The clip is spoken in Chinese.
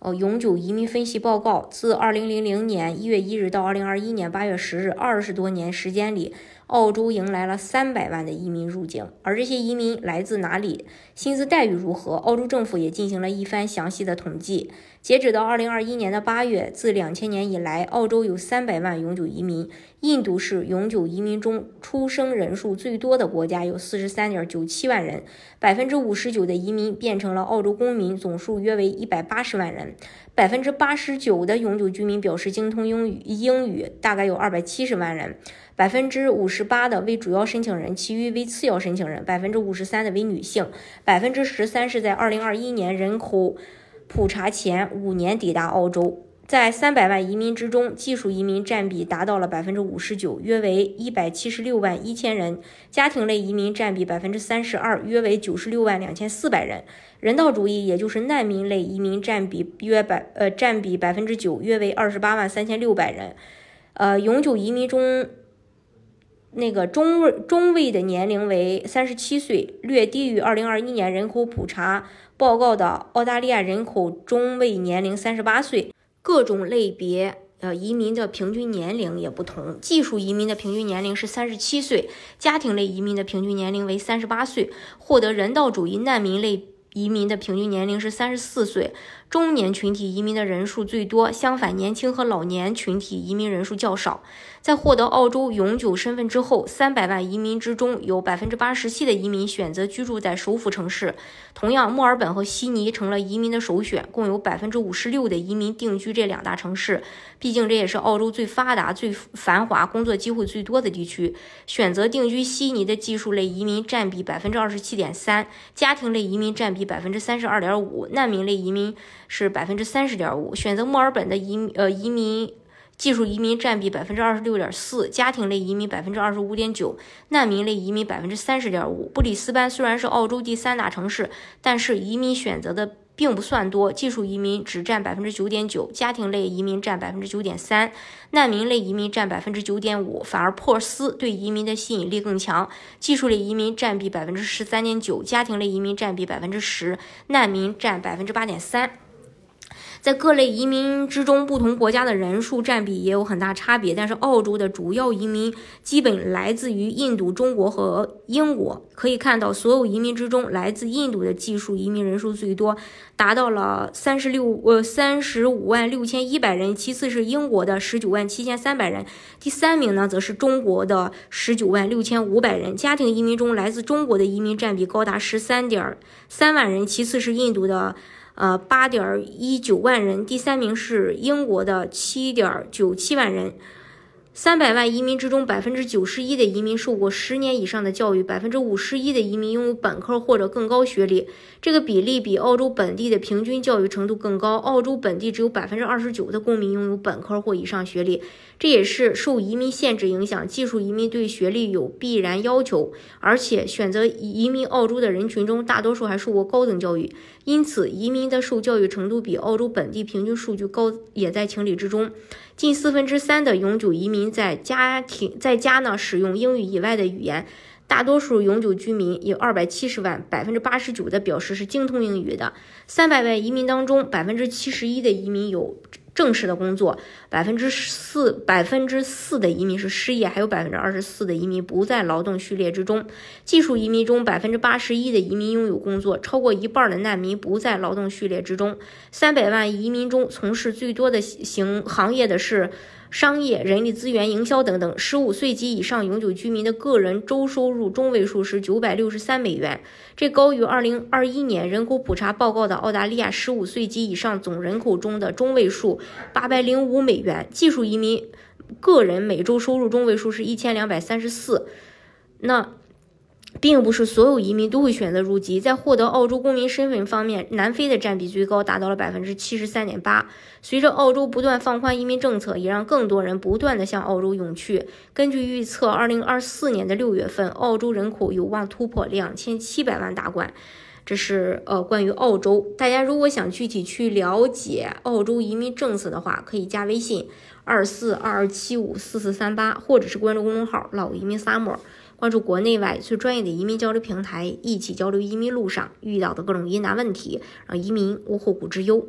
呃，永久移民分析报告，自二零零零年一月一日到二零二一年八月十日，二十多年时间里，澳洲迎来了三百万的移民入境。而这些移民来自哪里，薪资待遇如何？澳洲政府也进行了一番详细的统计。截止到二零二一年的八月，自两千年以来，澳洲有三百万永久移民。印度是永久移民中出生人数最多的国家，有四十三点九七万人，百分之五十九的移民变成了澳洲公民，总数约为一百八十万人。百分之八十九的永久居民表示精通英语，英语大概有二百七十万人。百分之五十八的为主要申请人，其余为次要申请人。百分之五十三的为女性。百分之十三是在二零二一年人口普查前五年抵达澳洲。在三百万移民之中，技术移民占比达到了百分之五十九，约为一百七十六万一千人；家庭类移民占比百分之三十二，约为九十六万两千四百人；人道主义，也就是难民类移民占比约百呃占比百分之九，约为二十八万三千六百人。呃，永久移民中，那个中位中位的年龄为三十七岁，略低于二零二一年人口普查报告的澳大利亚人口中位年龄三十八岁。各种类别呃移民的平均年龄也不同，技术移民的平均年龄是三十七岁，家庭类移民的平均年龄为三十八岁，获得人道主义难民类移民的平均年龄是三十四岁。中年群体移民的人数最多，相反，年轻和老年群体移民人数较少。在获得澳洲永久身份之后，三百万移民之中，有百分之八十七的移民选择居住在首府城市。同样，墨尔本和悉尼成了移民的首选，共有百分之五十六的移民定居这两大城市。毕竟，这也是澳洲最发达、最繁华、工作机会最多的地区。选择定居悉尼的技术类移民占比百分之二十七点三，家庭类移民占比百分之三十二点五，难民类移民。是百分之三十点五，选择墨尔本的移呃移民技术移民占比百分之二十六点四，家庭类移民百分之二十五点九，难民类移民百分之三十点五。布里斯班虽然是澳洲第三大城市，但是移民选择的并不算多，技术移民只占百分之九点九，家庭类移民占百分之九点三，难民类移民占百分之九点五。反而珀斯对移民的吸引力更强，技术类移民占比百分之十三点九，家庭类移民占比百分之十，难民占百分之八点三。在各类移民之中，不同国家的人数占比也有很大差别。但是，澳洲的主要移民基本来自于印度、中国和英国。可以看到，所有移民之中，来自印度的技术移民人数最多，达到了三十六呃三十五万六千一百人。其次是英国的十九万七千三百人，第三名呢则是中国的十九万六千五百人。家庭移民中，来自中国的移民占比高达十三点三万人，其次是印度的。呃，八点一九万人，第三名是英国的七点九七万人。三百万移民之中，百分之九十一的移民受过十年以上的教育，百分之五十一的移民拥有本科或者更高学历。这个比例比澳洲本地的平均教育程度更高。澳洲本地只有百分之二十九的公民拥有本科或以上学历，这也是受移民限制影响。技术移民对学历有必然要求，而且选择移民澳洲的人群中，大多数还受过高等教育，因此移民的受教育程度比澳洲本地平均数据高，也在情理之中。近四分之三的永久移民在家庭在家呢使用英语以外的语言，大多数永久居民有二百七十万，百分之八十九的表示是精通英语的。三百万移民当中，百分之七十一的移民有。正式的工作，百分之四百分之四的移民是失业，还有百分之二十四的移民不在劳动序列之中。技术移民中，百分之八十一的移民拥有工作，超过一半的难民不在劳动序列之中。三百万移民中，从事最多的行行业的是。商业、人力资源、营销等等，十五岁及以上永久居民的个人周收入中位数是九百六十三美元，这高于二零二一年人口普查报告的澳大利亚十五岁及以上总人口中的中位数八百零五美元。技术移民个人每周收入中位数是一千两百三十四。那并不是所有移民都会选择入籍。在获得澳洲公民身份方面，南非的占比最高，达到了百分之七十三点八。随着澳洲不断放宽移民政策，也让更多人不断的向澳洲涌去。根据预测，二零二四年的六月份，澳洲人口有望突破两千七百万大关。这是呃关于澳洲，大家如果想具体去了解澳洲移民政策的话，可以加微信二四二二七五四四三八，或者是关注公众号“老移民 summer”。关注国内外最专业的移民交流平台，一起交流移民路上遇到的各种疑难问题，让移民无后顾之忧。